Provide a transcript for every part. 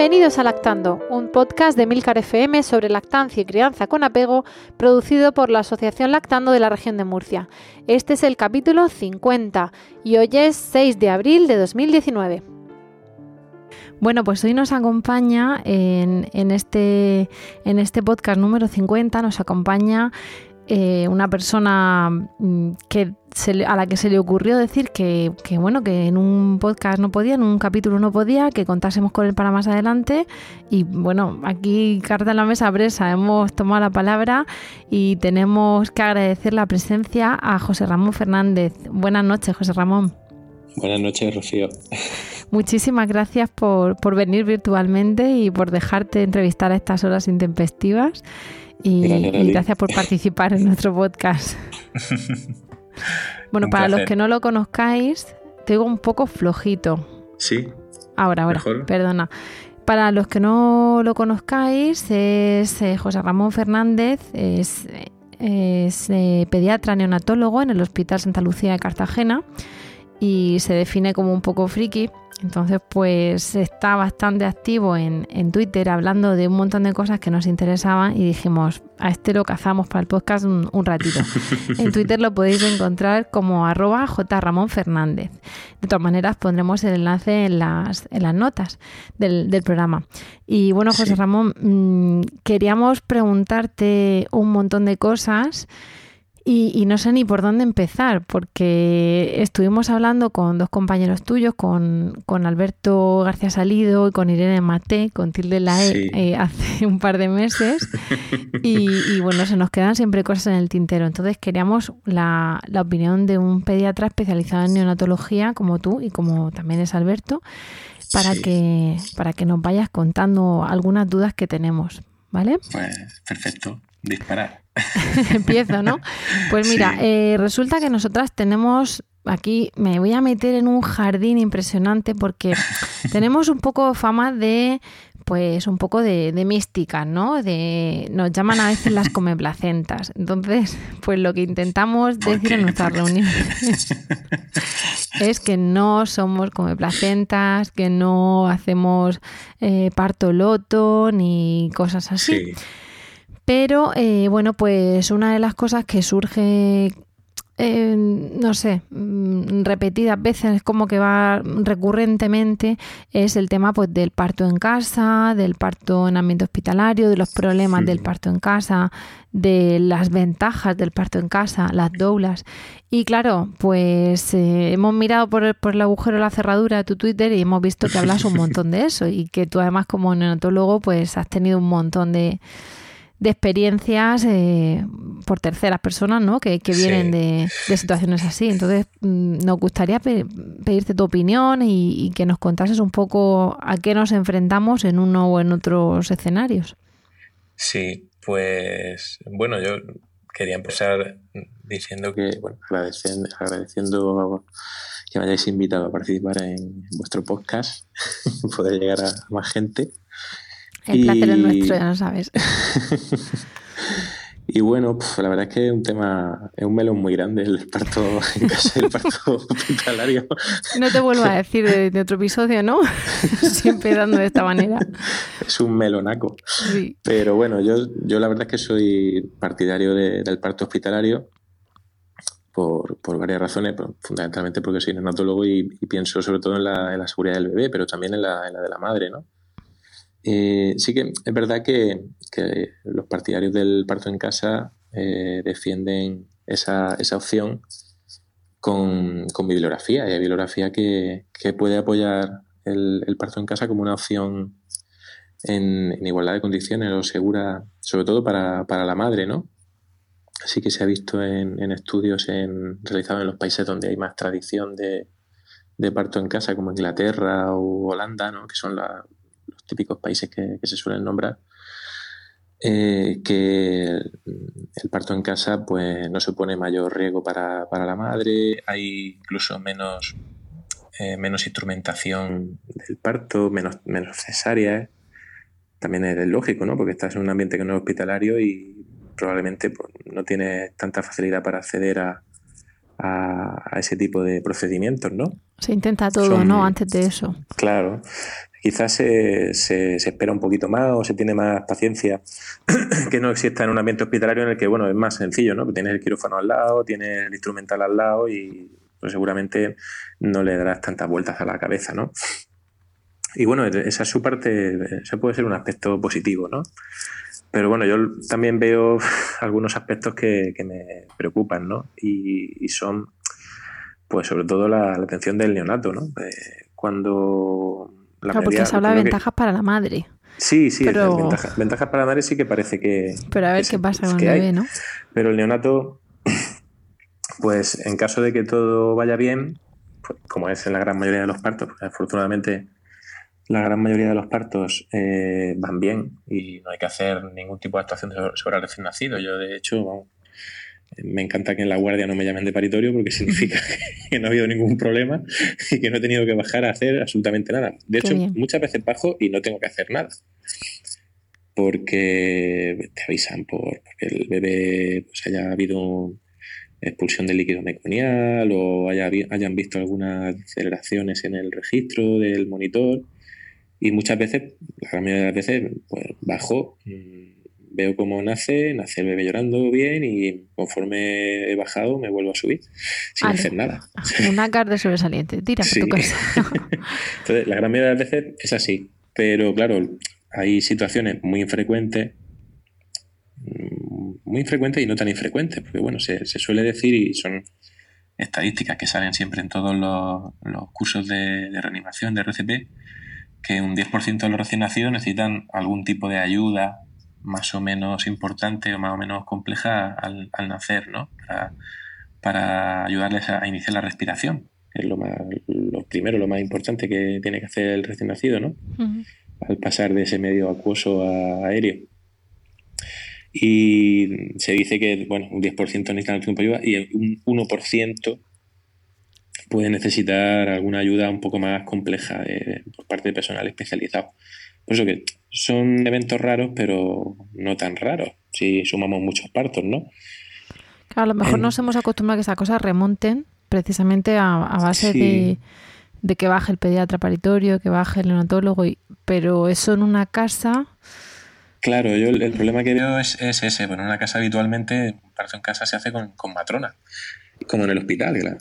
Bienvenidos a Lactando, un podcast de Milcar FM sobre lactancia y crianza con apego, producido por la Asociación Lactando de la región de Murcia. Este es el capítulo 50 y hoy es 6 de abril de 2019. Bueno, pues hoy nos acompaña en, este, en este podcast número 50, nos acompaña eh, una persona mm, que a la que se le ocurrió decir que, bueno, que en un podcast no podía, en un capítulo no podía, que contásemos con él para más adelante. Y bueno, aquí carta en la mesa presa, hemos tomado la palabra y tenemos que agradecer la presencia a José Ramón Fernández. Buenas noches, José Ramón. Buenas noches, Rocío. Muchísimas gracias por, por venir virtualmente y por dejarte entrevistar a estas horas intempestivas. Y gracias, por participar en nuestro podcast. bueno, para los que no lo conozcáis, tengo un poco flojito. Sí. Ahora, ahora, perdona. Para los que no lo conozcáis, es eh, José Ramón Fernández, es, eh, pediatra neonatólogo en el Hospital Santa Lucía de Cartagena y se define como un poco friki entonces, pues está bastante activo en, Twitter hablando de un montón de cosas que nos interesaban y dijimos, a este lo cazamos para el podcast un, ratito. en Twitter lo podéis encontrar como arroba jramonfernández. De todas maneras, pondremos el enlace en las, en las notas del, programa. Y bueno, José Ramón, mm, queríamos preguntarte un montón de cosas. Y, no sé ni por dónde empezar, porque estuvimos hablando con dos compañeros tuyos, con, Alberto García Salido y con Irene Mate, con Tilde Lae, eh, hace un par de meses. y, bueno, se nos quedan siempre cosas en el tintero. Entonces queríamos la, la opinión de un pediatra especializado en neonatología, como tú y como también es Alberto, para, que, para que nos vayas contando algunas dudas que tenemos. ¿Vale? Pues perfecto, disparar. Empiezo, ¿no? Pues mira, eh, resulta que nosotras tenemos aquí me voy a meter en un jardín impresionante porque tenemos un poco fama de pues un poco de, mística, ¿no? De, nos llaman a veces las comeplacentas. Entonces, pues lo que intentamos decir en nuestras reuniones es que no somos comeplacentas, que no hacemos eh, parto loto ni cosas así. Pero eh, bueno, pues una de las cosas que surge eh, no sé, mm, repetidas veces, como que va recurrentemente, es el tema pues del parto en casa, del parto en ambiente hospitalario, de los problemas del parto en casa, de las ventajas del parto en casa, las doulas. Y claro, pues eh, hemos mirado por el, por el agujero de la cerradura de tu Twitter y hemos visto que hablas un montón de eso y que tú además como neonatólogo pues has tenido un montón de de experiencias eh, por terceras personas, ¿no? Que, vienen de, situaciones así. Entonces, mm, nos gustaría pedirte tu opinión y, que nos contases un poco a qué nos enfrentamos en uno o en otros escenarios. Sí, pues bueno, yo quería empezar diciendo que, bueno, agradeciendo, agradeciendo que me hayáis invitado a participar en vuestro podcast, poder llegar a más gente. El placer es nuestro, ya lo sabes. y bueno, la verdad es que es un tema, es un melón muy grande el parto en casa, el parto hospitalario. No te vuelvo a decir de, otro episodio, ¿no? Siempre dando de esta manera. Es un melonaco. Sí. Pero bueno, yo, yo la verdad es que soy partidario del parto hospitalario. Por, por, varias razones, fundamentalmente porque soy neonatólogo y, pienso sobre todo en la, en la, seguridad del bebé, pero también en la, en la de la madre, ¿no? Eh, sí que es verdad que, los partidarios del parto en casa eh, defienden esa, esa opción con, bibliografía. Y hay bibliografía que, puede apoyar el, parto en casa como una opción en, igualdad de condiciones o segura, sobre todo para, la madre, ¿no? Así que se ha visto en, estudios en, realizados en los países donde hay más tradición de, parto en casa, como Inglaterra o Holanda, ¿no? que son los típicos países que, se suelen nombrar, eh, que el parto en casa pues, no supone mayor riesgo para, la madre, hay incluso menos, eh, menos instrumentación del parto, menos, menos cesáreas también es lógico, ¿no? Porque estás en un ambiente que no es hospitalario y probablemente pues, no tienes tanta facilidad para acceder a, ese tipo de procedimientos, ¿no? Se intenta todo, ¿no? Antes de eso. Claro. Quizás se, se, espera un poquito más o se tiene más paciencia que no exista en un ambiente hospitalario en el que, bueno, es más sencillo, ¿no? Tienes el quirófano al lado, tienes el instrumental al lado y pues, seguramente no le darás tantas vueltas a la cabeza, ¿no? Y bueno, esa es su parte, ese puede ser un aspecto positivo, ¿no? Pero bueno, yo también veo algunos aspectos que, me preocupan, ¿no? Y, son, pues sobre todo la, atención del neonato, ¿no? Eh, cuando... La claro, porque se habla de ventajas para la madre. Sí, sí, ventajas, para la madre sí que parece que... Pero a ver qué pasa con el bebé, ¿no? Pero el neonato, pues en caso de que todo vaya bien, pues, como es en la gran mayoría de los partos, pues, afortunadamente la gran mayoría de los partos eh, van bien y no hay que hacer ningún tipo de actuación sobre el recién nacido. Yo, de hecho, me encanta que en la guardia no me llamen de paritorio porque significa que no ha habido ningún problema y que no he tenido que bajar a hacer absolutamente nada. De hecho, muchas veces bajo y no tengo que hacer nada. Porque te avisan por porque el bebé pues, haya habido expulsión de líquido meconial o haya, hayan visto algunas aceleraciones en el registro del monitor y muchas veces, la gran mayoría de las veces, pues bajo, mm, veo cómo nace, nace el bebé llorando bien y conforme he bajado me vuelvo a subir sin hacer nada. Una carta sobresaliente, tira por tu casa. Entonces, la gran mayoría de las veces es así. Pero claro, hay situaciones muy infrecuentes, mm, muy infrecuentes y no tan infrecuentes, porque bueno, se, suele decir y son estadísticas que salen siempre en todos los, cursos de, de reanimación de RCP, que un 10% de los recién nacidos necesitan algún tipo de ayuda más o menos importante o más o menos compleja al, nacer, ¿no? Para, ayudarles a, iniciar la respiración, es lo, más, lo primero, lo más importante que tiene que hacer el recién nacido, ¿no? Al pasar de ese medio acuoso a aéreo. Y se dice que, bueno, un 10% necesitan algún tipo de ayuda y un 1% puede necesitar alguna ayuda un poco más compleja por parte de personal especializado. Por eso que son eventos raros, pero no tan raros, si sumamos muchos partos, ¿no? Claro, a lo mejor nos hemos acostumbrado a que esas cosas remonten precisamente a, base de, que baje el pediatra paritorio, que baje el neonatólogo, pero eso en una casa... Claro, yo el, problema que veo es, ese. Bueno, en una casa habitualmente, un parto en casa se hace con, con matrona como en el hospital.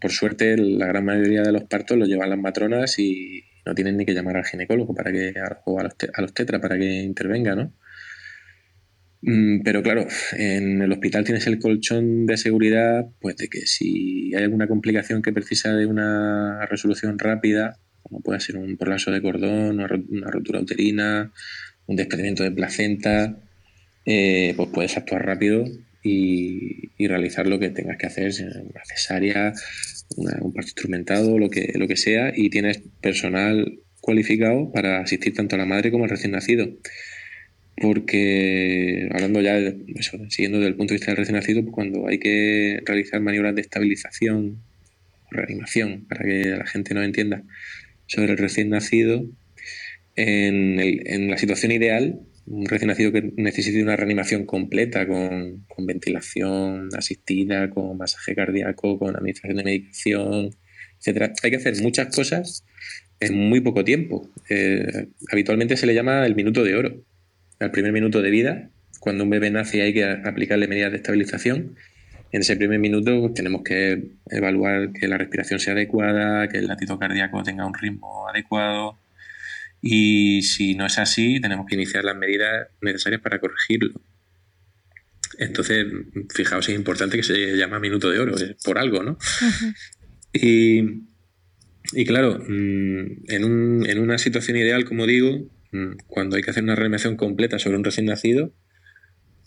por suerte, la gran mayoría de los partos los llevan las matronas y no tienen ni que llamar al ginecólogo para que, o a los, a los tetra para que intervenga, ¿no? Mm, pero claro, en el hospital tienes el colchón de seguridad, pues de que si hay alguna complicación que precisa de una resolución rápida, como puede ser un prolazo de cordón, una rotura uterina, un desprendimiento de placenta, eh, pues puedes actuar rápido y, realizar lo que tengas que hacer, una cesárea, un parto instrumentado, lo que, lo que sea, y tienes personal cualificado para asistir tanto a la madre como al recién nacido. Porque, hablando ya, siguiendo desde el punto de vista del recién nacido, pues cuando hay que realizar maniobras de estabilización o reanimación, para que la gente no entienda, sobre el recién nacido, en, en la situación ideal un recién nacido que necesite una reanimación completa con, ventilación asistida, con masaje cardíaco, con administración de medicación, etcétera. Hay que hacer muchas cosas en muy poco tiempo. Eh, habitualmente se le llama el minuto de oro. Al primer minuto de vida, cuando un bebé nace hay que aplicarle medidas de estabilización. En ese primer minuto tenemos que evaluar que la respiración sea adecuada, que el latido cardíaco tenga un ritmo adecuado, y si no es así, tenemos que iniciar las medidas necesarias para corregirlo. Entonces, fijaos, es importante que se llama minuto de oro, por algo, ¿no? y, claro, mm, en, un, en, una situación ideal, como digo, mm, cuando hay que hacer una reanimación completa sobre un recién nacido,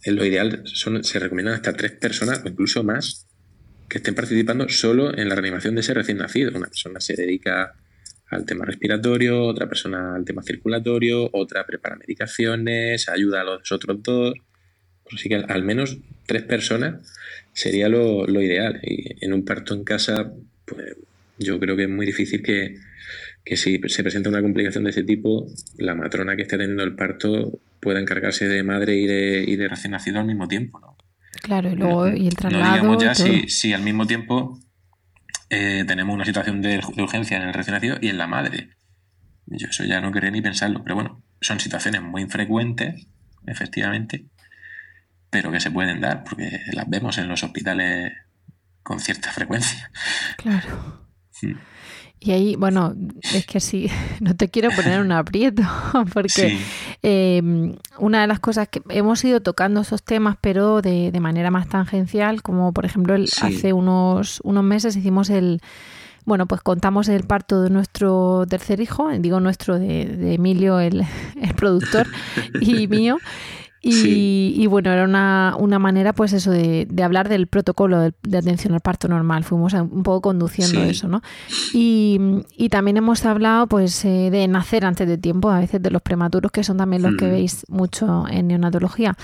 en lo ideal son, se recomiendan hasta tres personas o incluso más que estén participando solo en la reanimación de ese recién nacido. Una persona se dedica al tema respiratorio, otra persona al tema circulatorio, otra prepara medicaciones, ayuda a los otros dos. Así que al, menos tres personas sería lo, lo, ideal. Y en un parto en casa, pues yo creo que es muy difícil que, que si se presenta una complicación de ese tipo, la matrona que esté teniendo el parto pueda encargarse de madre y de, y de recién nacido al mismo tiempo, ¿no? Claro, y luego y el traslado. No digamos ya si, al mismo tiempo eh, tenemos una situación de, urgencia en el recién nacido y en la madre. Yo eso ya no quería ni pensarlo, pero bueno, son situaciones muy infrecuentes, efectivamente, pero que se pueden dar porque las vemos en los hospitales con cierta frecuencia. Claro. Mm. Y ahí, bueno, es que sí, no te quiero poner un aprieto, porque em, una de las cosas que hemos ido tocando esos temas, pero de, de manera más tangencial, como por ejemplo el, hace unos, unos meses hicimos el, bueno, pues contamos el parto de nuestro tercer hijo, digo nuestro de, de Emilio, el, el productor, y mío. Y, bueno, era una, una, manera, pues eso, de, de hablar del protocolo de, atención al parto normal. Fuimos un poco conduciendo eso, ¿no? Y, y, también hemos hablado, pues, eh, de nacer antes de tiempo, a veces de los prematuros, que son también los que mm. veis mucho en neonatología.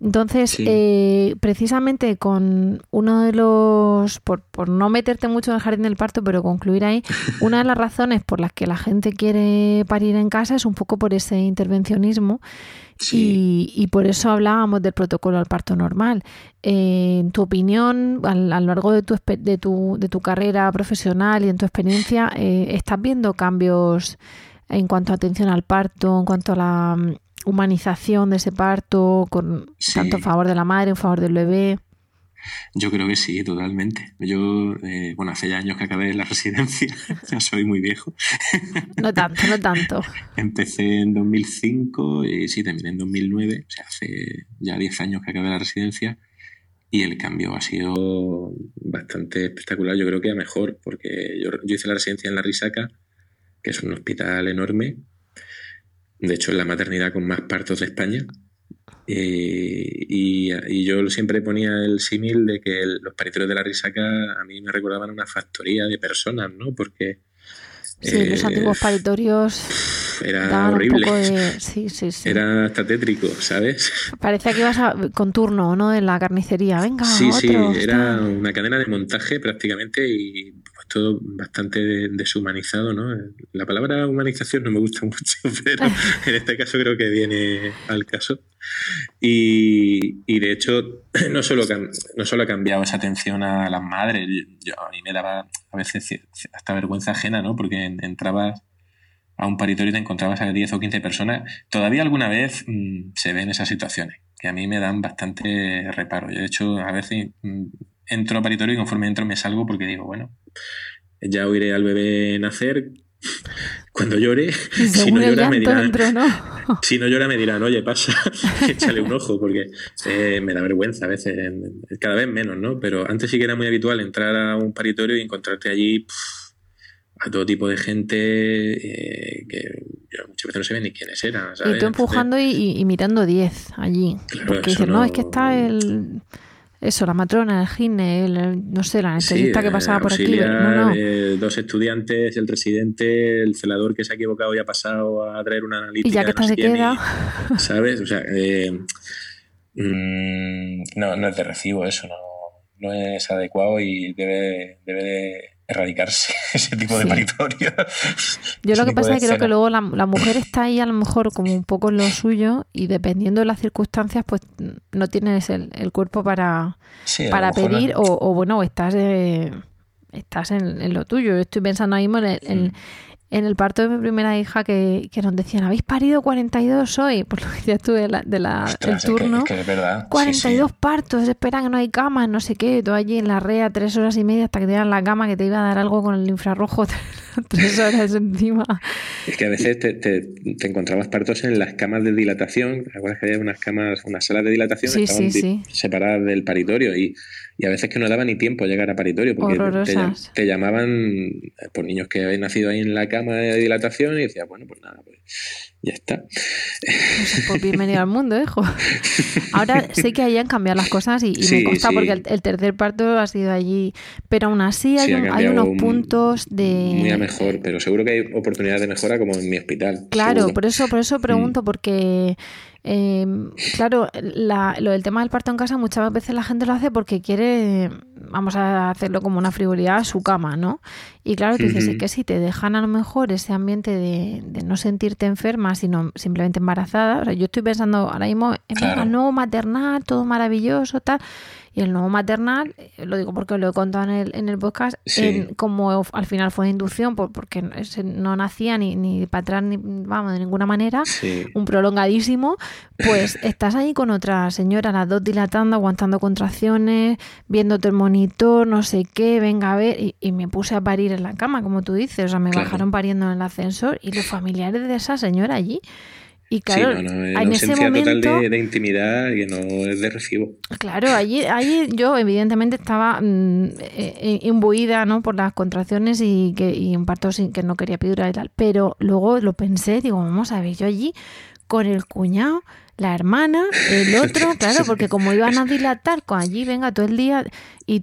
Entonces, eh, precisamente con uno de los, por, por no meterte mucho en el jardín del parto, pero concluir ahí, una de las razones por las que la gente quiere parir en casa es un poco por ese intervencionismo y, por eso hablábamos del protocolo al parto normal. Eh, en tu opinión, a, lo largo de tu, de, tu, de tu carrera profesional y en tu experiencia, eh, ¿estás viendo cambios en cuanto a atención al parto, en cuanto a la mm, humanización de ese parto, con tanto a favor de la madre, en favor del bebé? Yo creo que sí, totalmente. Yo, eh, bueno, hace ya años que acabé la residencia, ya soy muy viejo. No tanto, no tanto. Empecé en 2005 y sí, terminé en 2009, o sea, hace ya 10 años que acabé la residencia y el cambio ha sido bastante espectacular, yo creo que a mejor, porque yo, yo hice la residencia en La Risaca, que es un hospital enorme, de hecho es la maternidad con más partos de España, eh, y, yo siempre ponía el símil de que los paritorios de la risaca a mí me recordaban una factoría de personas, ¿no? Porque... Sí, los eh, antiguos paritorios... Era horrible. Sí, sí, sí. Era hasta tétrico, ¿sabes? Parecía que ibas con turno, ¿no? En la carnicería. Venga, Sí, sí, era una cadena de montaje prácticamente y pues todo bastante deshumanizado, ¿no? La palabra humanización no me gusta mucho, pero en este caso creo que viene al caso. Y, de hecho, no solo, no solo ha cambiado esa atención a las madres, yo, a mí me daba a veces hasta vergüenza ajena, ¿no? Porque entrabas a un paritorio y te encontrabas a 10 o 15 personas. Todavía alguna vez mm, se ven esas situaciones, que a mí me dan bastante reparo. Yo, de hecho, a veces mm, entro a paritorio y conforme entro me salgo porque digo, bueno, ya oiré al bebé nacer, cuando llore, si no llora, me dirán, si no llora me dirán, oye, pasa, échale un ojo, porque eh, me da vergüenza a veces, cada vez menos, ¿no? Pero antes sí que era muy habitual entrar a un paritorio y encontrarte allí a todo tipo de gente eh, que muchas veces no se ven ni quiénes eran. Y tú empujando y, mirando 10 allí. porque dicen, no, es que está el eso, la matrona, el gine, no sé, la anestesista que pasaba por aquí. No, no. dos estudiantes, el residente, el celador que se ha equivocado y ha pasado a traer una analítica. Y ya que está se queda. ¿Sabes? O sea, eh, mm, no, no es de recibo eso, no, no es adecuado y debe, debe de erradicarse ese tipo de paritorio. Yo lo que pasa es que creo que luego la, mujer está ahí a lo mejor como un poco en lo suyo y dependiendo de las circunstancias pues no tienes el, cuerpo para, para pedir o, bueno, estás, estás en, lo tuyo. Estoy pensando ahí en, el, en el parto de mi primera hija que, nos decían, ¿habéis parido 42 hoy? Por lo que ya estuve de la, del turno. 42 partos, esperan que no hay cama, no sé qué. Tú allí en la rea tres horas y media hasta que te dan la cama que te iba a dar algo con el infrarrojo tres horas encima. Es que a veces te, encontrabas partos en las camas de dilatación. ¿Te acuerdas que había unas camas, unas salas de dilatación que estaban separadas del paritorio? Y y a veces que no daba ni tiempo a llegar a paritorio porque te, llamaban por niños que habían nacido ahí en la cama de dilatación y decías, bueno, pues nada, pues ya está. Pues, bienvenido al mundo, hijo. Ahora sé que hayan cambiado las cosas y, me consta porque el, tercer parto ha sido allí, pero aún así hay, hay unos puntos de... Muy a mejor, pero seguro que hay oportunidades de mejora como en mi hospital. Claro, por eso, por eso pregunto, mm. porque eh, claro, lo del tema del parto en casa muchas veces la gente lo hace porque quiere, vamos a hacerlo como una frivolidad, a su cama, ¿no? Y claro, tú dices, que si te dejan a lo mejor ese ambiente de, no sentirte enferma, sino simplemente embarazada, yo estoy pensando ahora mismo en el nuevo maternal, todo maravilloso, tal. Y el nuevo maternal, eh, lo digo porque lo he contado en el, en el podcast, como al final fue inducción, porque no nacía ni, ni para atrás, ni vamos, de ninguna manera, un prolongadísimo, pues estás ahí con otra señora, las dos dilatando, aguantando contracciones, viéndote el monitor, no sé qué, venga a ver, y, me puse a parir en la cama, como tú dices, o sea, me bajaron pariendo en el ascensor y los familiares de esa señora allí y claro, sí, en ese momento, total de, intimidad que no es de recibo. Claro, allí, allí yo evidentemente estaba mm, eh, eh, imbuida ¿no? por las contracciones y, que, y un parto sin que no quería epidural y tal. Pero luego lo pensé, digo, vamos a ver, yo allí con el cuñado la hermana, el otro, claro, porque como iban a dilatar con allí, venga, todo el día y,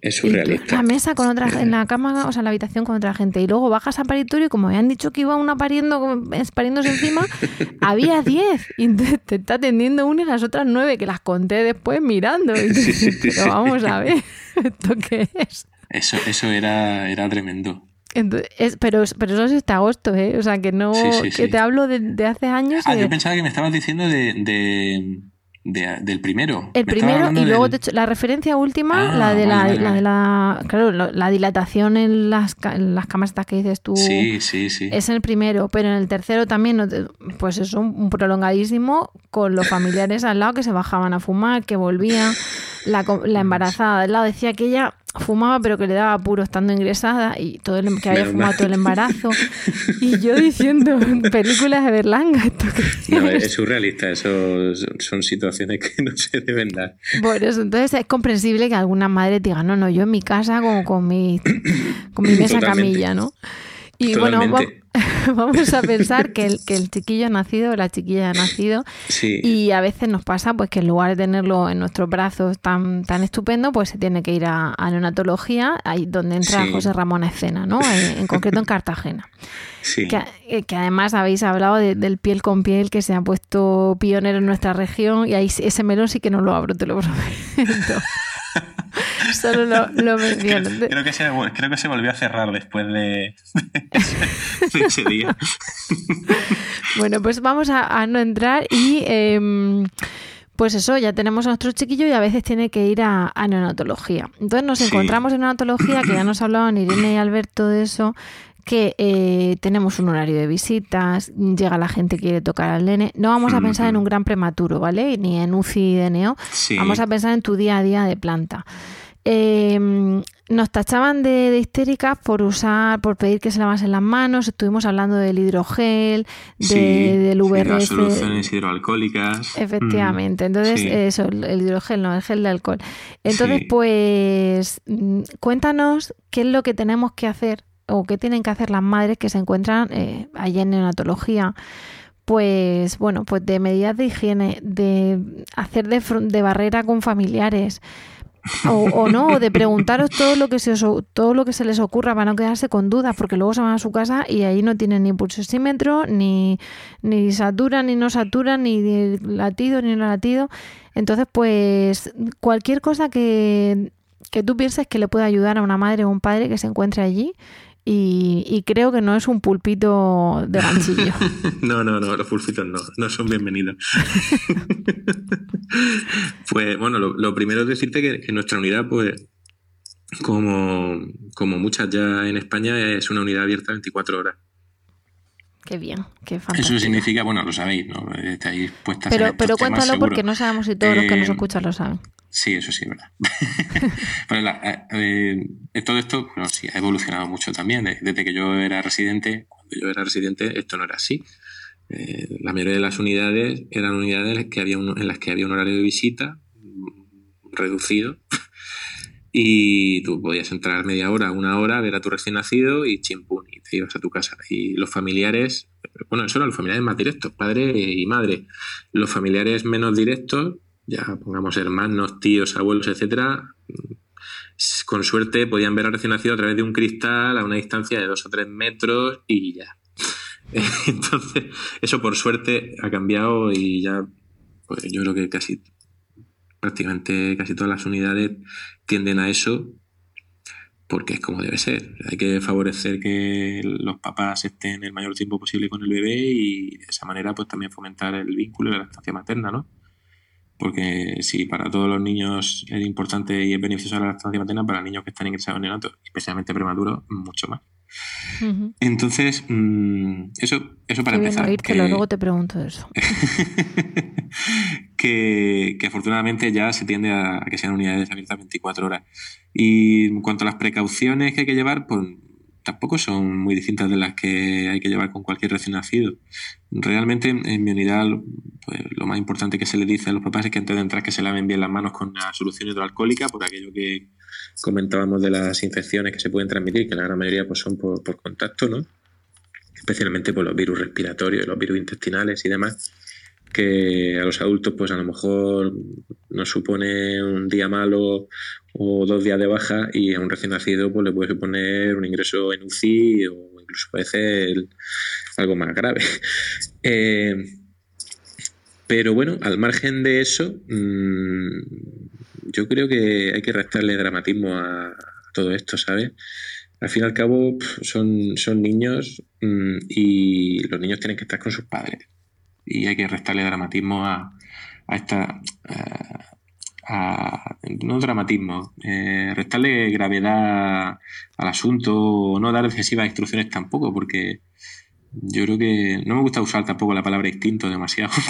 la mesa con otra en la cama, o sea, en la habitación con otra gente. Y luego bajas a paritorio y como habían dicho que iba una pariendo, pariéndose encima, había diez. Y te está atendiendo una y las otras nueve que las conté después mirando. pero vamos a ver, ¿esto qué es? Eso, eso era, era tremendo pero, pero eso es este agosto, ¿eh? O sea, que no. que te hablo de, hace años. Ah, yo pensaba que me estabas diciendo de, del primero. El primero y luego la referencia última, ah, la, de la, la, de la, claro, la dilatación en las, en las camas estas que dices tú. Sí, sí, sí. Es el primero, pero en el tercero también, pues es un prolongadísimo con los familiares al lado que se bajaban a fumar, que volvían. La, la embarazada al lado decía que ella fumaba pero que le daba apuro estando ingresada y todo el, que había fumado todo el embarazo. Y yo diciendo películas de Berlanga esto no, es surrealista eso son situaciones que no se deben dar. Por eso entonces es comprensible que alguna madre diga no no yo en mi casa como con mi con mi mesa camilla no y bueno vamos a pensar que el, que el chiquillo ha nacido, la chiquilla ha nacido, y a veces nos pasa pues que en lugar de tenerlo en nuestros brazos tan, tan estupendo, pues se tiene que ir a, a neonatología, ahí donde entra José Ramón a escena, ¿no? En, concreto en Cartagena. Que, eh, que, además habéis hablado del piel con piel que se ha puesto pionero en nuestra región y ahí ese melón sí que no lo abro, te lo prometo. Solo lo, lo menciono. Creo que, se, creo que se volvió a cerrar después de, ese día. Bueno, pues vamos a, no entrar y... Em, pues eso, ya tenemos a nuestro chiquillo y a veces tiene que ir a, neonatología. Entonces nos encontramos en neonatología, que ya nos hablaban Irene y Alberto de eso, que eh, tenemos un horario de visitas, llega la gente que quiere tocar al nene. No vamos a pensar en un gran prematuro, ¿vale? Ni en UCI de neo. Vamos a pensar en tu día a día de planta. Em, nos tachaban de, histéricas por usar, por pedir que se lavasen las manos. Estuvimos hablando del hidrogel, de, del VRS. las soluciones hidroalcohólicas. Efectivamente. Entonces, eso, el hidrogel, no, el gel de alcohol. Entonces, pues, mm, cuéntanos qué es lo que tenemos que hacer o qué tienen que hacer las madres que se encuentran eh, allí en neonatología pues bueno, pues de medidas de higiene, de hacer de, de barrera con familiares, o, no, o de preguntaros todo lo que se todo lo que se les ocurra para no quedarse con dudas, porque luego se van a su casa y ahí no tienen ni pulsosímetro, ni, ni saturan, ni no saturan, ni latido, ni no latido. Entonces, pues cualquier cosa que, que tú pienses que le pueda ayudar a una madre o un padre que se encuentre allí, y, creo que no es un pulpito de ganchillo. no, no, no, los pulpitos no, no son bienvenidos. pues bueno, lo, primero es decirte que, nuestra unidad, pues, como, como muchas ya en España, es una unidad abierta 24 horas. Qué bien, qué fantástico. Eso significa, bueno, lo sabéis, ¿no? Estáis puestas Pero, pero cuéntalo porque no sabemos si todos los que nos eh, escuchan lo saben. Sí, eso sí, es verdad. Eh, eh, todo esto, bueno, sí, ha evolucionado mucho también. Desde que yo era residente, cuando yo era residente, esto no era así. Eh, la mayoría de las unidades eran unidades que había en las que había un horario de visita reducido y tú podías entrar media hora, una hora, ver a tu recién nacido y chimpún, y te ibas a tu casa. Y los familiares, bueno, eso eran los familiares más directos, padre y madre. Los familiares menos directos, ya pongamos hermanos, tíos, abuelos, etcétera, con suerte podían ver al recién nacido a través de un cristal a una distancia de dos o tres metros y ya. Entonces, eso por suerte ha cambiado y ya, pues yo creo que casi prácticamente casi todas las unidades tienden a eso porque es como debe ser. Hay que favorecer que los papás estén el mayor tiempo posible con el bebé y de esa manera pues también fomentar el vínculo de la estancia materna, ¿no? Porque si para todos los niños es importante y es beneficiosa la lactancia materna, para niños que están ingresados en neonato, especialmente prematuros, mucho más. Entonces, mm, eso, eso para empezar. que... luego te pregunto eso. que, afortunadamente ya se tiende a, que sean unidades abiertas 24 horas. Y en cuanto a las precauciones que hay que llevar, pues tampoco son muy distintas de las que hay que llevar con cualquier recién nacido. Realmente en mi unidad pues, lo más importante que se le dice a los papás es que antes de entrar que se laven bien las manos con la solución hidroalcohólica por aquello que comentábamos de las infecciones que se pueden transmitir, que la gran mayoría pues, son por, contacto, ¿no? especialmente por los virus respiratorios, los virus intestinales y demás que a los adultos pues a lo mejor nos supone un día malo o dos días de baja y a un recién nacido pues le puede suponer un ingreso en UCI o incluso puede ser algo más grave. Eh, pero bueno, al margen de eso, mm, yo creo que hay que restarle dramatismo a, todo esto, ¿sabes? Al fin y al cabo son, son niños mm, y los niños tienen que estar con sus padres y hay que restarle dramatismo a, a esta... no dramatismo, eh, restarle gravedad al asunto, no dar excesivas instrucciones tampoco, porque yo creo que no me gusta usar tampoco la palabra instinto demasiado.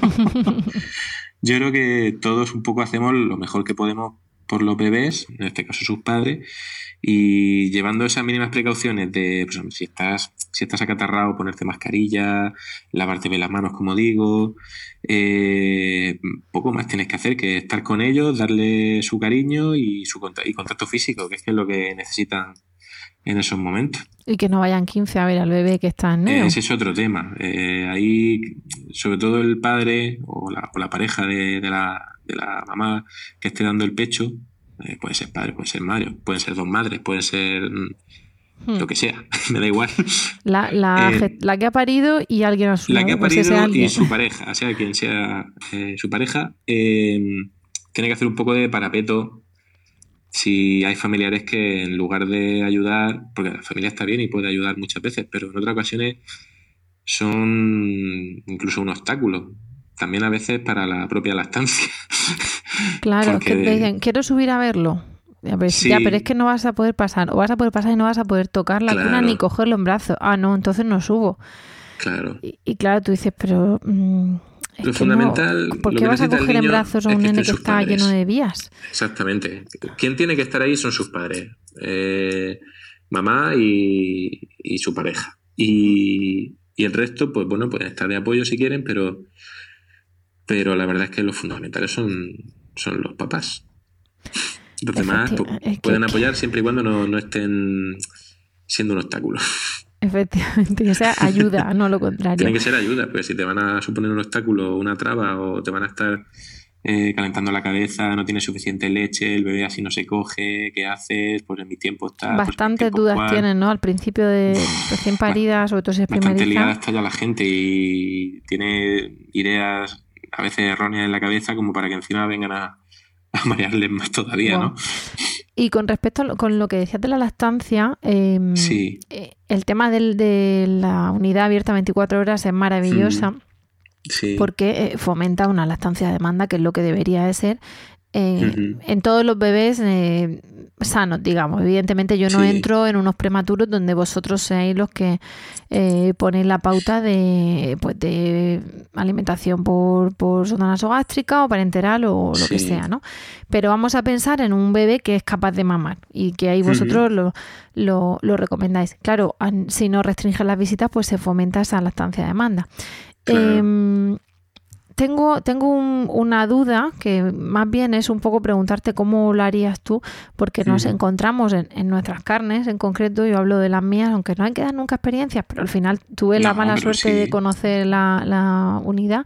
yo creo que todos un poco hacemos lo mejor que podemos por los bebés, en este caso sus padres, y llevando esas mínimas precauciones de, pues, si estás si estás acatarrado, ponerte mascarilla, lavarte bien las manos, como digo. Eh, poco más tienes que hacer que estar con ellos, darle su cariño y su y contacto físico, que es, que es lo que necesitan en esos momentos. Y que no vayan 15 a ver al bebé que está en eh, Ese es otro tema. Eh, ahí, sobre todo el padre o la, o la pareja de, de, la, de la mamá que esté dando el pecho, puede ser padre, puede ser madre, pueden ser dos madres, pueden ser mm, lo que sea, me da igual. La, la, eh, la, que ha parido y alguien a su La que ha pues parido y su pareja, sea quien sea eh, su pareja, tiene que hacer un poco de parapeto si hay familiares que en lugar de ayudar, porque la familia está bien y puede ayudar muchas veces, pero en otras ocasiones son incluso un obstáculo. También a veces para la propia lactancia. Claro, que te dicen, quiero subir a verlo. Ya, pero es que no vas a poder pasar. O vas a poder pasar y no vas a poder tocar la cuna ni cogerlo en brazos. Ah, no, entonces no subo. Claro. Y, claro, tú dices, pero... Lo fundamental. ¿Por qué vas a coger en brazos a un nene que está lleno de vías? Exactamente. Quien tiene que estar ahí son sus padres. Eh, mamá y, y, su pareja. Y, y, el resto, pues bueno, pueden estar de apoyo si quieren, pero, pero la verdad es que los fundamentales son, son los papás. Los demás pueden apoyar siempre y cuando no, estén siendo un obstáculo. Efectivamente, o sea, ayuda, no lo contrario. Tiene que ser ayuda, porque si te van a suponer un obstáculo, una traba, o te van a estar eh, calentando la cabeza, no tienes suficiente leche, el bebé así no se coge, ¿qué haces? Pues en mi tiempo está. Pues, Bastantes dudas tienen, ¿no? Al principio de recién parida, sobre todo si es Bastante liada está ya la gente y tiene ideas a veces erróneas en la cabeza como para que encima vengan a, a marearles más todavía, ¿no? Y con respecto a lo, con lo que decías de la lactancia, em, eh, el tema de la unidad abierta 24 horas es maravillosa. Mm. Porque eh, fomenta una lactancia de demanda, que es lo que debería de ser, eh, en todos los bebés eh, sanos, digamos. Evidentemente yo no entro en unos prematuros donde vosotros seáis los que eh, ponéis la pauta de, pues, de alimentación por, por sonda nasogástrica o parenteral o lo que sea, ¿no? Pero vamos a pensar en un bebé que es capaz de mamar y que ahí vosotros lo, lo, recomendáis. Claro, si no restringen las visitas, pues se fomenta esa lactancia de demanda. Em, tengo, tengo una duda que más bien es un poco preguntarte cómo lo harías tú, porque nos encontramos en, nuestras carnes, en concreto, yo hablo de las mías, aunque no hay que dar nunca experiencias, pero al final tuve la mala suerte de conocer la, unidad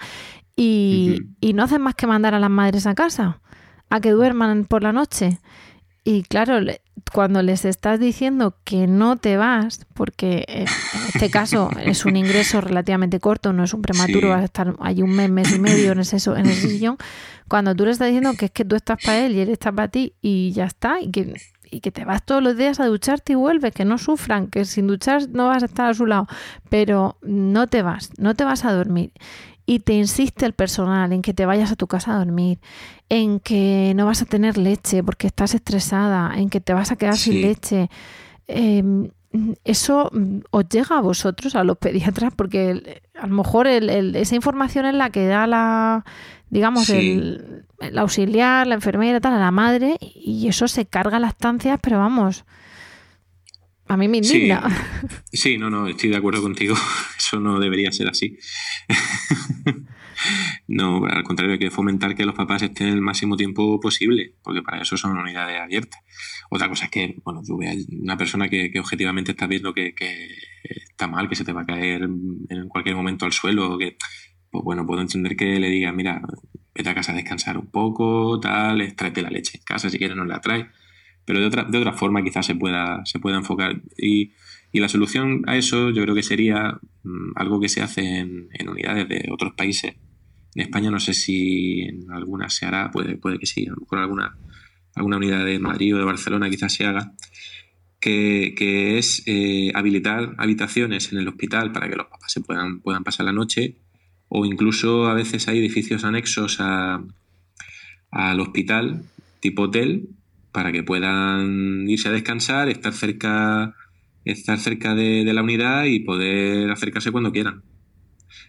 y, y no hacen más que mandar a las madres a casa, a que duerman por la noche. Y claro, cuando les estás diciendo que no te vas, porque en este caso es un ingreso relativamente corto, no es un prematuro, vas a estar ahí un mes, mes y medio en ese, en ese sillón, cuando tú le estás diciendo que es que tú estás para él y él está para ti y ya está, y que, y que te vas todos los días a ducharte y vuelves, que no sufran, que sin duchar no vas a estar a su lado, pero no te vas, no te vas a dormir y te insiste el personal en que te vayas a tu casa a dormir, en que no vas a tener leche porque estás estresada, en que te vas a quedar sin leche. Em, eso mm, os llega a vosotros, a los pediatras, porque a lo mejor esa información es la que da la, digamos, el, auxiliar, la enfermera, tal, a la madre, y eso se carga las estancias, pero vamos, a mí me indigna. Sí, no, no, estoy de acuerdo contigo. Eso no debería ser así. no, al contrario, hay que fomentar que los papás estén el máximo tiempo posible, porque para eso son unidades abiertas. Otra cosa es que, bueno, tú veas una persona que, objetivamente está viendo que, está mal, que se te va a caer en cualquier momento al suelo, que, pues bueno, puedo entender que le diga, mira, vete a casa a descansar un poco, tal, tráete la leche en casa, si quieres no la traes pero de otra, de otra forma quizás se pueda, se pueda enfocar. Y, la solución a eso yo creo que sería mm, algo que se hace en, unidades de otros países. En España no sé si en algunas se hará, puede, puede que sí, a lo mejor alguna, alguna unidad de Madrid o de Barcelona quizás se haga, que, es eh, habilitar habitaciones en el hospital para que los papás se puedan, puedan pasar la noche o incluso a veces hay edificios anexos a, al hospital, tipo hotel, para que puedan irse a descansar, estar cerca, estar cerca de, la unidad y poder acercarse cuando quieran.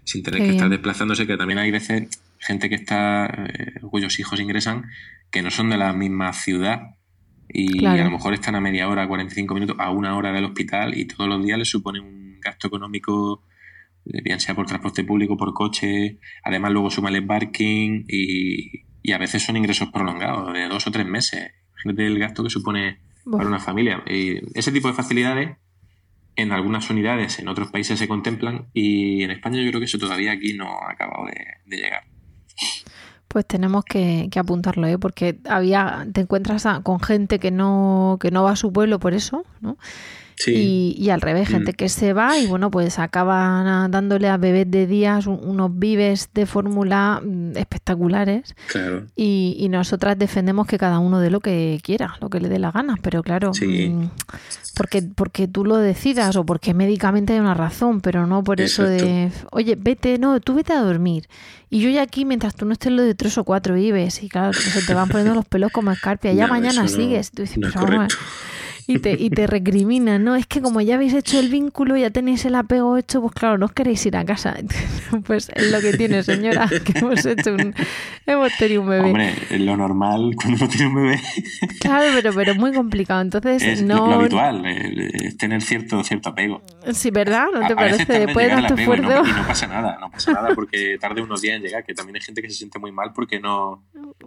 Sin tener que estar desplazándose, que también hay veces gente que está, eh, cuyos hijos ingresan, que no son de la misma ciudad y a lo mejor están a media hora, 45 minutos, a una hora del hospital y todos los días les supone un gasto económico, eh, bien sea por transporte público, por coche, además luego suma el parking y, y a veces son ingresos prolongados de dos o tres meses del gasto que supone para una familia. Y ese tipo de facilidades en algunas unidades en otros países se contemplan y en España yo creo que eso todavía aquí no ha acabado de, llegar. Pues tenemos que, apuntarlo, ¿eh? porque había, te encuentras con gente que no, que no va a su pueblo por eso, ¿no? Y, al revés, gente mm. que se va y bueno, pues acaban dándole a bebés de días unos vives de fórmula mm, espectaculares. Claro. Y, nosotras defendemos que cada uno dé lo que quiera, lo que le dé la gana, pero claro, mm, porque, porque tú lo decidas o porque médicamente hay una razón, pero no por eso de, oye, vete, no, tú vete a dormir. Y yo ya aquí, mientras tú no estés lo de tres o cuatro vives, y claro, se te van poniendo los pelos como escarpia, ya mañana sigues. Tú dices, y te, y te recriminan, ¿no? Es que como ya habéis hecho el vínculo, ya tenéis el apego hecho, pues claro, no os queréis ir a casa. pues es lo que tiene, señora, que hemos hecho un... hemos tenido un bebé. Hombre, lo normal cuando uno tiene un bebé. claro, pero, pero muy complicado. Entonces, es no... Lo, habitual, es tener cierto, cierto apego. Sí, ¿verdad? ¿No te parece? Después de tanto esfuerzo... Y no, pasa nada, no pasa nada porque tarde unos días en llegar, que también hay gente que se siente muy mal porque no...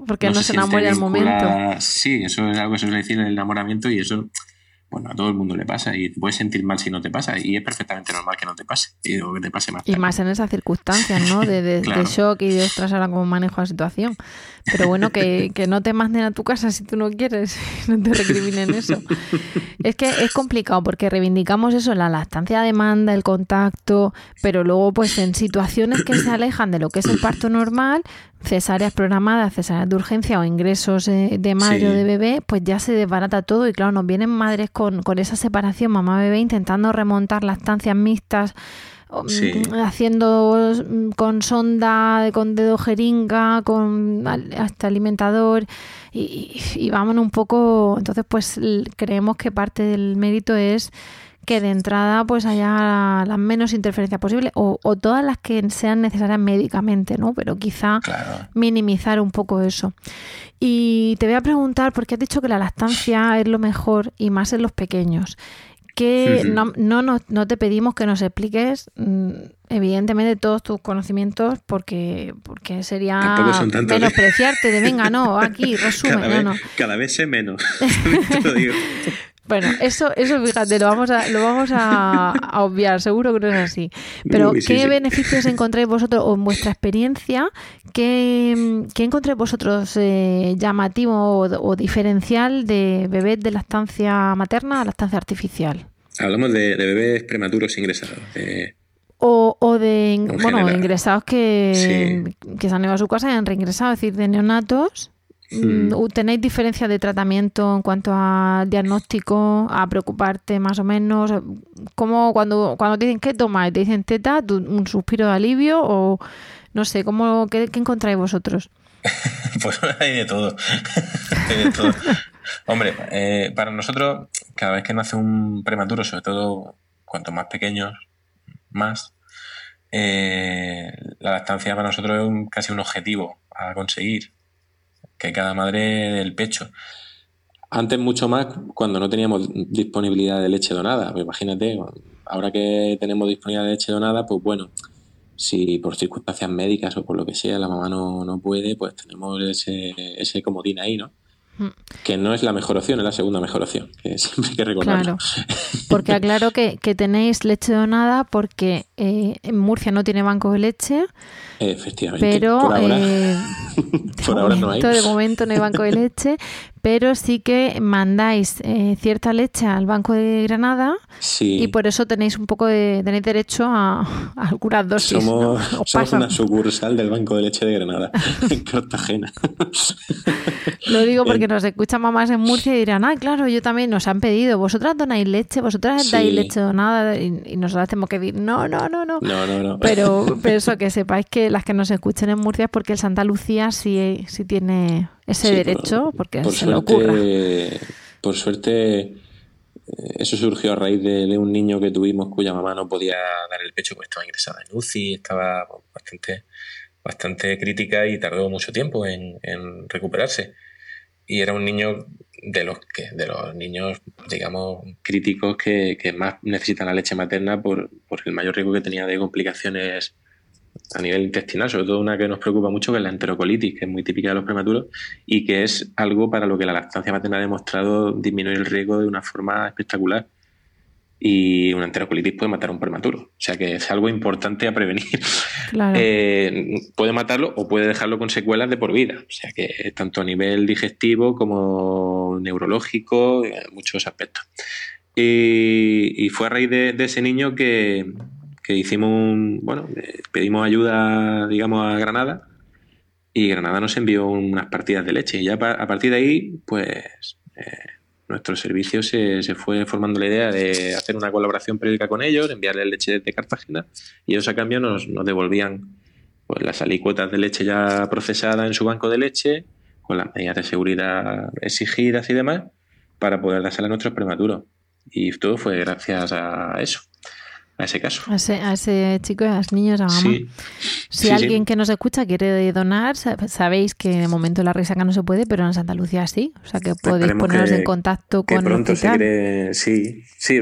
Porque no, se, enamora al momento. Sí, eso es algo que se suele decir en el enamoramiento y eso bueno, a todo el mundo le pasa y te puedes sentir mal si no te pasa y es perfectamente normal que no te pase y que te pase más. Y más en esas circunstancias, ¿no? De, de, shock y de ostras, ahora cómo manejo la situación. Pero bueno, que, que, no te manden a tu casa si tú no quieres, no te recriminen eso. Es que es complicado porque reivindicamos eso, la lactancia demanda, el contacto, pero luego pues en situaciones que se alejan de lo que es el parto normal, cesáreas programadas, cesáreas de urgencia o ingresos eh, de madre o de bebé, pues ya se desbarata todo y claro, nos vienen madres con, con esa separación mamá-bebé intentando remontar las estancias mixtas, mm, haciendo mm, con sonda, con dedo jeringa, con hasta alimentador y, y, vámonos un poco, entonces pues creemos que parte del mérito es que de entrada pues haya las menos interferencias posibles o, todas las que sean necesarias médicamente, ¿no? Pero quizá minimizar un poco eso. Y te voy a preguntar, porque has dicho que la lactancia es lo mejor y más en los pequeños. que no, no, no, te pedimos que nos expliques, mm, evidentemente, todos tus conocimientos, porque, porque sería ¿eh? menospreciarte de venga, no, aquí, resumen. Cada, no, vez, cada vez sé menos. Bueno, eso, eso fíjate, lo vamos a, lo vamos a, obviar, seguro que no es así. Pero, ¿qué beneficios encontráis vosotros o en vuestra experiencia? ¿Qué, qué encontráis vosotros eh, llamativo o, diferencial de bebés de lactancia materna a lactancia artificial? Hablamos de, bebés prematuros ingresados. O, o, de bueno, ingresados que, que se han ido a su casa y han reingresado, es decir, de neonatos. Mm, ¿Tenéis diferencia de tratamiento en cuanto a diagnóstico, a preocuparte más o menos? ¿Cómo cuando, cuando te dicen qué tomas? ¿Te dicen teta, un suspiro de alivio o no sé, ¿cómo, qué, encontráis vosotros? pues hay de todo. de todo. Hombre, eh, para nosotros, cada vez que nace un prematuro, sobre todo cuanto más pequeños, más, eh, la lactancia para nosotros es casi un objetivo a conseguir que cada madre del pecho. Antes mucho más cuando no teníamos disponibilidad de leche donada. Pues imagínate, ahora que tenemos disponibilidad de leche donada, pues bueno, si por circunstancias médicas o por lo que sea la mamá no, no puede, pues tenemos ese, ese comodín ahí, ¿no? Que no es la mejor opción, es la segunda mejor opción, que siempre hay que recordarlo. Claro, porque aclaro que, tenéis leche donada porque eh, en Murcia no tiene banco de leche. Efectivamente. Pero por ahora, eh, no hay. De momento no hay banco de leche, pero sí que mandáis eh, cierta leche al Banco de Granada y por eso tenéis un poco de tenéis derecho a, algunas dosis. Somos, somos una sucursal del Banco de Leche de Granada, en Cartagena. Lo digo porque nos escuchan mamás en Murcia y dirán, ah, claro, yo también nos han pedido, vosotras donáis leche, vosotras dais leche donada y, y, nosotras tenemos que decir, no, no, no, no. No, no, no. Pero, pero eso, que sepáis que las que nos escuchen en Murcia es porque el Santa Lucía sí, sí tiene ese derecho, porque se suerte, le ocurra. Por suerte, eh, eso surgió a raíz de, un niño que tuvimos cuya mamá no podía dar el pecho porque estaba ingresada en UCI, estaba bastante, bastante crítica y tardó mucho tiempo en, recuperarse. Y era un niño de los que de los niños digamos críticos que, más necesitan la leche materna por, por el mayor riesgo que tenía de complicaciones a nivel intestinal, sobre todo una que nos preocupa mucho, que es la enterocolitis, que es muy típica de los prematuros y que es algo para lo que la lactancia materna ha demostrado disminuir el riesgo de una forma espectacular. Y una enterocolitis puede matar a un prematuro. O sea que es algo importante a prevenir. Eh, puede matarlo o puede dejarlo con secuelas de por vida. O sea que tanto a nivel digestivo como neurológico, en muchos aspectos. Y, fue a raíz de ese niño que, que hicimos un, bueno, eh, pedimos ayuda, digamos, a Granada y Granada nos envió unas partidas de leche. Y ya a partir de ahí, pues eh, nuestro servicio se, fue formando la idea de hacer una colaboración periódica con ellos, enviarles leche desde Cartagena y ellos a cambio nos, devolvían pues, las alícuotas de leche ya procesada en su banco de leche, con las medidas de seguridad exigidas y demás, para poder dársela a nuestros prematuros. Y todo fue gracias a eso a ese caso. A ese, chico y a los niños, a mamá. Si alguien que nos escucha quiere donar, sabéis que de momento la resaca no se puede, pero en Santa Lucía sí. O sea que podéis poneros en contacto con pronto el sí, sí.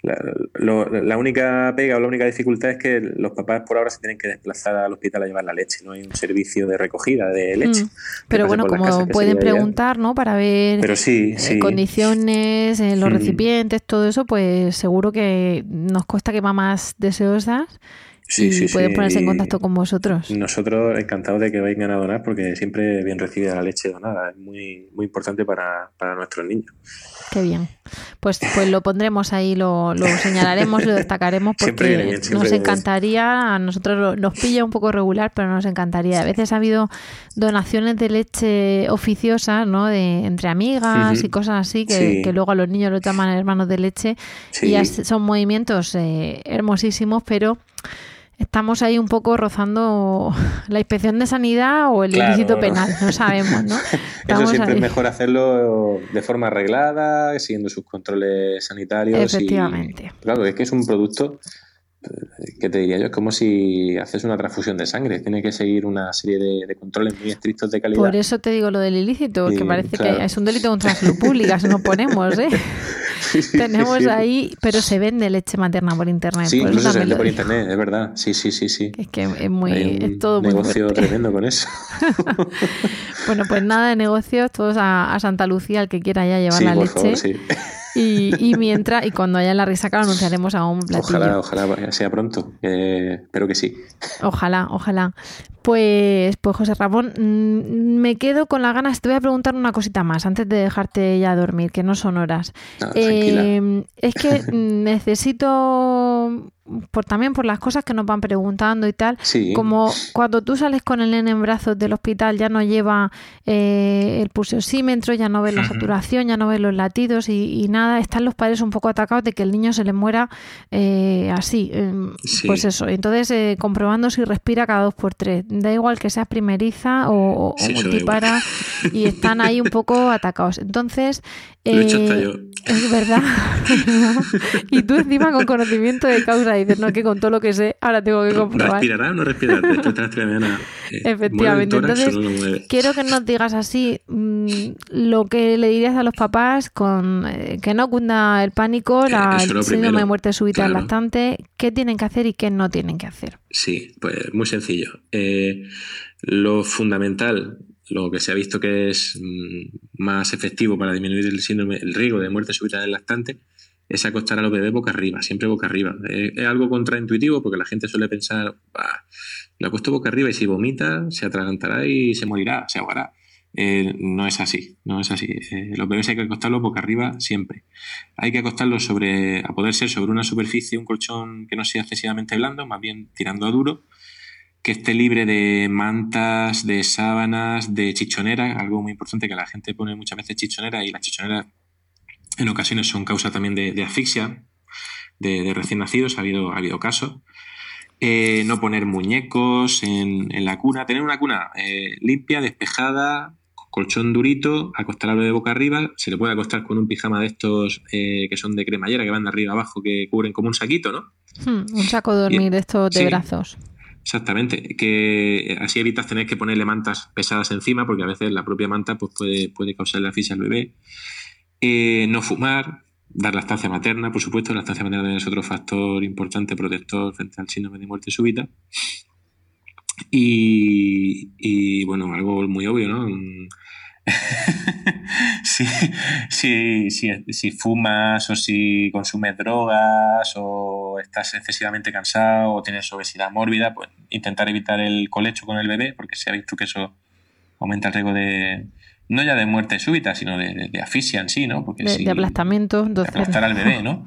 La, única pega o la única dificultad es que los papás por ahora se tienen que desplazar al hospital a llevar la leche, no hay un servicio de recogida de leche. Mm. Pero bueno, como pueden preguntar, ¿no? Para ver Pero sí, eh, condiciones, eh, los mm. recipientes, todo eso, pues seguro que nos cuesta que mamás deseosas Sí, y pueden ponerse en contacto con vosotros. Nosotros encantados de que vengan a donar porque siempre bien recibida la leche donada. Es muy, muy importante para, para nuestros niños. Qué bien. Pues, pues lo pondremos ahí, lo, lo señalaremos, lo destacaremos porque nos encantaría, a nosotros nos pilla un poco regular, pero nos encantaría. A veces ha habido donaciones de leche oficiosas, ¿no? De, entre amigas y cosas así, que, que, luego a los niños lo llaman hermanos de leche. Y son movimientos eh, hermosísimos, pero estamos ahí un poco rozando la inspección de sanidad o el ilícito penal, no sabemos, ¿no? Eso siempre es mejor hacerlo de forma arreglada, siguiendo sus controles sanitarios. Efectivamente. claro, es que es un producto que te diría yo, es como si haces una transfusión de sangre, tiene que seguir una serie de, controles muy estrictos de calidad. Por eso te digo lo del ilícito, que parece que es un delito contra la salud pública si nos ponemos, ¿eh? tenemos ahí, pero se vende leche materna por internet. Sí, incluso se vende por internet, es verdad. Sí, sí, sí, sí. Es que es muy, es todo un negocio tremendo con eso. bueno, pues nada de negocios, todos a, Santa Lucía, el que quiera ya llevar la leche. sí. Y, mientras, y cuando haya la risaca lo anunciaremos a un platillo. Ojalá, ojalá sea pronto. espero que sí. Ojalá, ojalá. Pues, pues José Ramón, mm, me quedo con las ganas. Te voy a preguntar una cosita más antes de dejarte ya dormir, que no son horas. eh, es que necesito por también por las cosas que nos van preguntando y tal. Como cuando tú sales con el nene en brazos del hospital, ya no lleva eh, el pulsosímetro, ya no ves la saturación, ya no ves los latidos y, nada, están los padres un poco atacados de que el niño se le muera eh, así. Em, pues eso, entonces eh, comprobando si respira cada dos por tres. Da igual que seas primeriza o, multipara y están ahí un poco atacados. Entonces, es verdad. y tú encima con conocimiento de causa dices, no, que con todo lo que sé, ahora tengo que comprobar. ¿Respirará o no respirará? Eh, Efectivamente. Entonces, quiero que nos digas así mm, lo que le dirías a los papás con eh, que no cunda el pánico, eh, la síndrome de muerte súbita claro. lactante, qué tienen que hacer y qué no tienen que hacer. Sí, pues muy sencillo. lo fundamental lo que se ha visto que es mm, más efectivo para disminuir el síndrome, el riesgo de muerte súbita del lactante, es acostar a los bebés boca arriba, siempre boca arriba. Es, algo contraintuitivo porque la gente suele pensar, bah, lo acuesto boca arriba y si vomita, se atragantará y se morirá, se ahogará. Eh, no es así, no es así. Eh, los bebés hay que acostarlos boca arriba siempre. Hay que acostarlos sobre, a poder ser sobre una superficie, un colchón que no sea excesivamente blando, más bien tirando a duro, que esté libre de mantas, de sábanas, de chichoneras, algo muy importante que la gente pone muchas veces chichoneras y las chichoneras en ocasiones son causa también de, asfixia de, recién nacidos, ha habido, ha habido casos. Eh, no poner muñecos en, la cuna, tener una cuna eh, limpia, despejada, colchón durito, acostar de boca arriba, se le puede acostar con un pijama de estos eh, que son de cremallera, que van de arriba abajo, que cubren como un saquito, ¿no? Hmm, un saco de dormir de estos de brazos. Exactamente, que así evitas tener que ponerle mantas pesadas encima, porque a veces la propia manta pues, puede, puede causarle asfixia al bebé. Eh, no fumar, dar la estancia materna, por supuesto, la estancia materna es otro factor importante protector frente al síndrome de muerte súbita. Y bueno, algo muy obvio, ¿no? si, si, si, fumas o si consumes drogas o estás excesivamente cansado o tienes obesidad mórbida, pues intentar evitar el colecho con el bebé porque se ha visto que eso aumenta el riesgo de, no ya de muerte súbita, sino de, de, asfixia en sí, ¿no? Porque de, aplastamiento. Entonces... De aplastar al bebé, ¿no?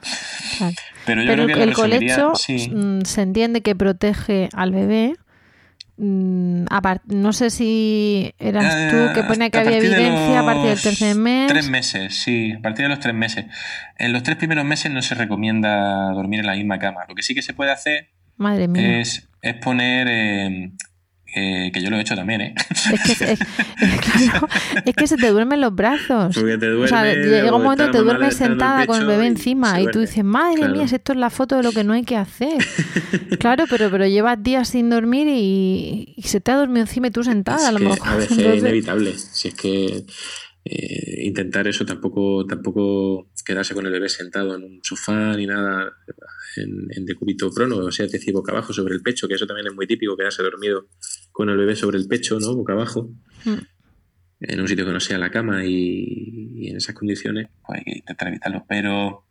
Pero yo creo que el colecho mm, se entiende que protege al bebé no sé si eras tú que pone que había evidencia a partir del tercer mes. Tres meses, sí, a partir de los tres meses. En los tres primeros meses no se recomienda dormir en la misma cama. Lo que sí que se puede hacer Es, es poner eh, eh, que yo lo he hecho también, ¿eh? Es que, es, que se te duermen los brazos. Porque te duermes, o sea, llega un momento que te duermes sentada con el bebé encima y, tú dices, madre mía, esto es la foto de lo que no hay que hacer. claro, pero, pero llevas días sin dormir y, se te ha dormido encima y tú sentada a lo mejor. A veces es inevitable. Si es que eh, intentar eso tampoco, tampoco quedarse con el bebé sentado en un sofá ni nada en, en decúbito prono, o sea, decir boca abajo sobre el pecho, que eso también es muy típico, quedarse dormido con el bebé sobre el pecho, ¿no? Boca abajo. Mm. En un sitio que no sea la cama y, en esas condiciones, pues hay que intentar evitarlo. Pero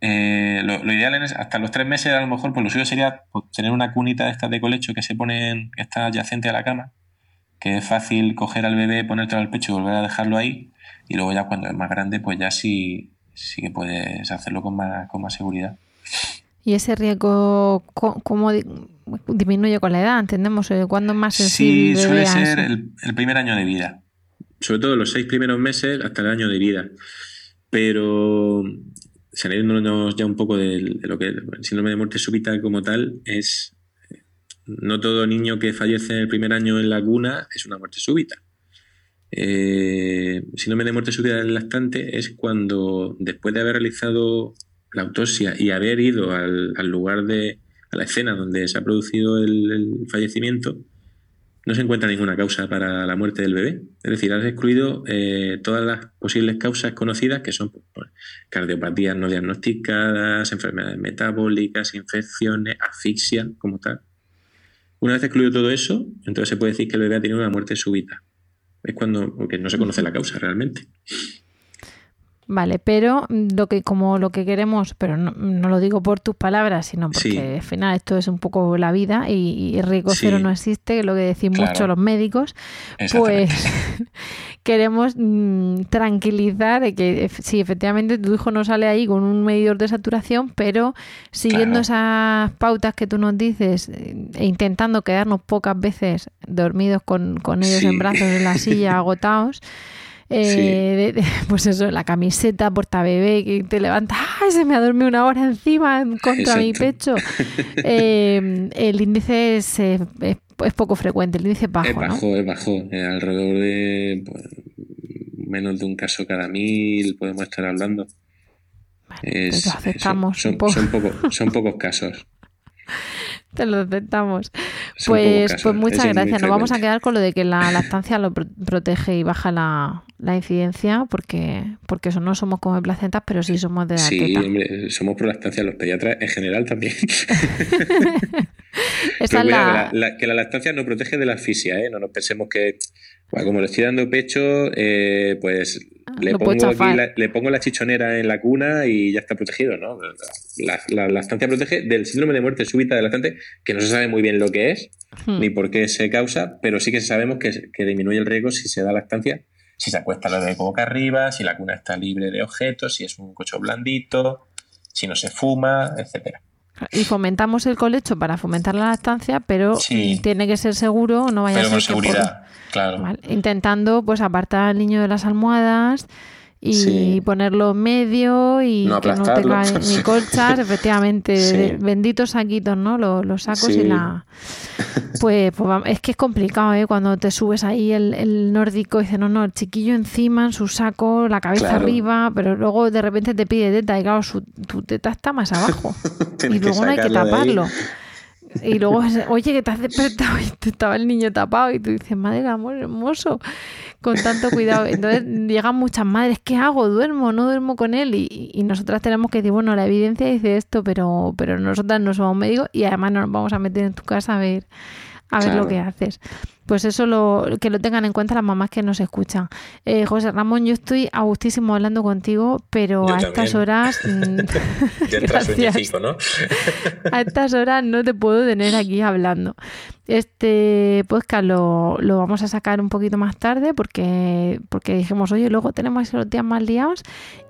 eh, lo, ideal es hasta los tres meses, a lo mejor, pues lo suyo sería pues, tener una cunita de estas de colecho que se pone, que está adyacente a la cama, que es fácil coger al bebé, ponértelo al pecho y volver a dejarlo ahí. Y luego ya cuando es más grande, pues ya sí, sí que puedes hacerlo con más, con más seguridad. ¿Y ese riesgo cómo disminuye con la edad? ¿Entendemos? Eh, ¿Cuándo es más sensible? Sí, suele ser el, primer año de vida. Sobre todo los seis primeros meses hasta el año de vida. Pero saliéndonos ya un poco de, lo que el síndrome de muerte súbita como tal es no todo niño que fallece en el primer año en la cuna es una muerte súbita. Eh, síndrome de muerte súbita del lactante es cuando después de haber realizado la autopsia y haber ido al, lugar de, a la escena donde se ha producido el, fallecimiento, no se encuentra ninguna causa para la muerte del bebé. Es decir, has excluido eh, todas las posibles causas conocidas, que son cardiopatías no diagnosticadas, enfermedades metabólicas, infecciones, asfixia como tal. Una vez excluido todo eso, entonces se puede decir que el bebé ha tenido una muerte súbita. Es cuando, porque no se conoce la causa realmente. Vale, pero lo que, como lo que queremos, pero no, lo digo por tus palabras, sino porque al final esto es un poco la vida y, riesgo cero no existe, que es lo que decimos mucho los médicos, pues queremos mm, tranquilizar de que sí, efectivamente tu hijo no sale ahí con un medidor de saturación, pero siguiendo esas pautas que tú nos dices e intentando quedarnos pocas veces dormidos con, con ellos en brazos en la silla, agotados, eh, pues eso, la camiseta porta bebé que te levantas, ¡ay! Se me ha dormido una hora encima contra mi pecho. Eh, el índice es, es, poco frecuente, el índice es bajo. Es bajo, es bajo. Eh, alrededor de pues, menos de un caso cada mil podemos estar hablando. es, aceptamos. Son, son pocos casos. Te lo aceptamos. Pues, pues muchas gracias. Nos vamos a quedar con lo de que la lactancia lo protege y baja la, incidencia, porque, porque eso no somos como placentas, pero sí somos de la Sí, hombre, somos pro lactancia los pediatras en general también. Esa la... que la lactancia no protege de la asfixia, ¿eh? No nos pensemos que, como le estoy dando pecho, eh, pues le pongo, la, le pongo, la, chichonera en la cuna y ya está protegido, ¿no? La, lactancia protege del síndrome de muerte súbita del lactante, que no se sabe muy bien lo que es hmm. ni por qué se causa, pero sí que sabemos que, que, disminuye el riesgo si se da lactancia, si se acuesta la de boca arriba, si la cuna está libre de objetos, si es un cocho blandito, si no se fuma, etcétera. Y fomentamos el colecho para fomentar la lactancia, pero tiene que ser seguro, no vaya a ser. seguridad, claro. Intentando pues apartar al niño de las almohadas y ponerlo medio y que no tenga ni colchas, efectivamente, benditos saquitos, ¿no? Los, sacos y la... Pues, pues, es que es complicado, ¿eh? Cuando te subes ahí el, nórdico y dice, no, no, el chiquillo encima en su saco, la cabeza arriba, pero luego de repente te pide teta y claro, su, tu teta está más abajo. Y luego no hay que taparlo. Y luego, oye, que te has despertado y estaba el niño tapado y tú dices, madre amor, hermoso con tanto cuidado. Entonces llegan muchas madres, ¿qué hago? ¿Duermo? ¿No duermo con él? Y, y, nosotras tenemos que decir, bueno, la evidencia dice esto, pero, pero nosotras no somos médicos y además no nos vamos a meter en tu casa a ver, a ver lo que haces. Pues eso lo, que lo tengan en cuenta las mamás que nos escuchan. Eh, José Ramón, yo estoy a gustísimo hablando contigo, pero a estas horas. Mm, gracias. ¿no? a estas horas no te puedo tener aquí hablando. Este podcast lo, lo, vamos a sacar un poquito más tarde porque, porque dijimos, oye, luego tenemos los días más liados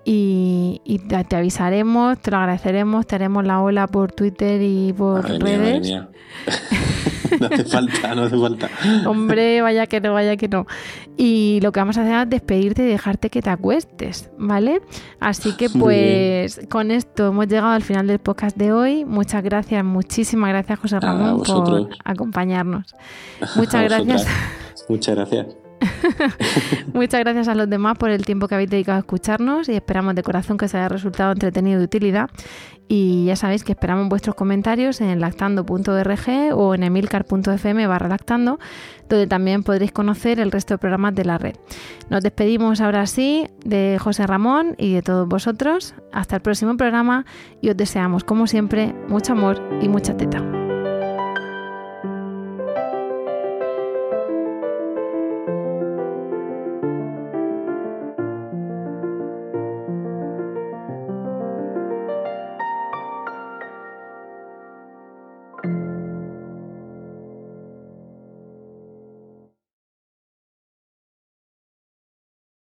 y, te, avisaremos, te lo agradeceremos, te haremos la ola por Twitter y por redes. no hace falta, no hace falta. Hombre, vaya que no, vaya que no. Y lo que vamos a hacer es despedirte y dejarte que te acuestes, ¿vale? Así que pues con esto hemos llegado al final del podcast de hoy. Muchas gracias, muchísimas gracias José Ramón por acompañarnos. Muchas gracias. Muchas gracias. Muchas gracias a los demás por el tiempo que habéis dedicado a escucharnos y esperamos de corazón que os haya resultado entretenido y de utilidad. Y ya sabéis que esperamos vuestros comentarios en lactando.org o en emilcar.fm barra lactando, donde también podréis conocer el resto de programas de la red. Nos despedimos ahora sí de José Ramón y de todos vosotros. Hasta el próximo programa y os deseamos, como siempre, mucho amor y mucha teta.